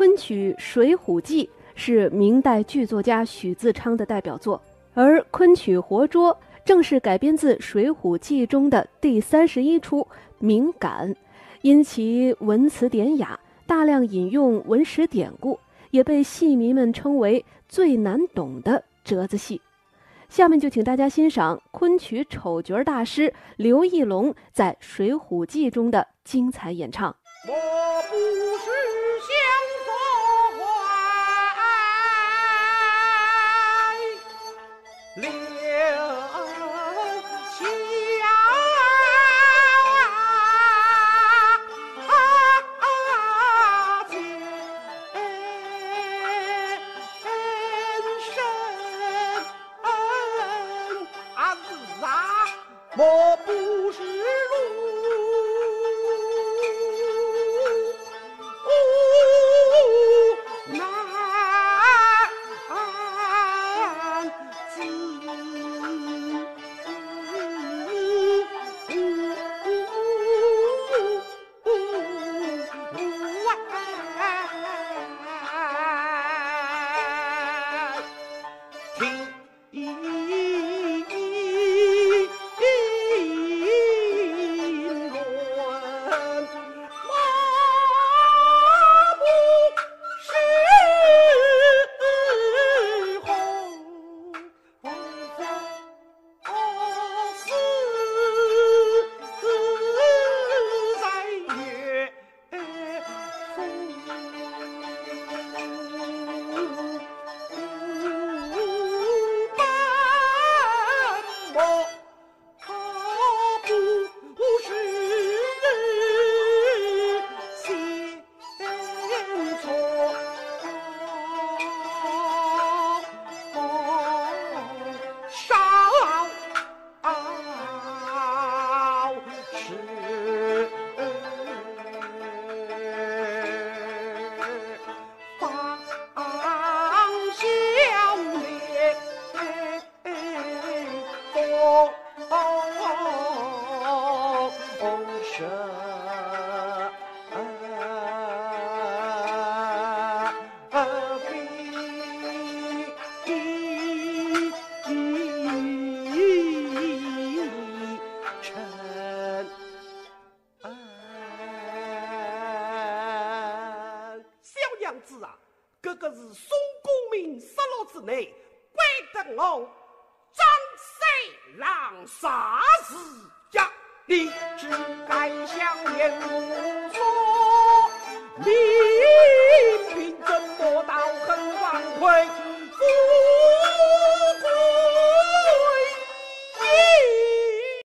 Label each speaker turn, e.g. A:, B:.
A: 昆曲《水浒记》是明代剧作家许自昌的代表作，而昆曲《活捉》正是改编自《水浒记》中的第三十一出《敏感》，因其文辞典雅，大量引用文史典故，也被戏迷们称为最难懂的折子戏。下面就请大家欣赏昆曲丑角大师刘义隆在《水浒记》中的精彩演唱。
B: 我不是这个是宋公明失落之内，怪得我三郎杀死呀，你只该相言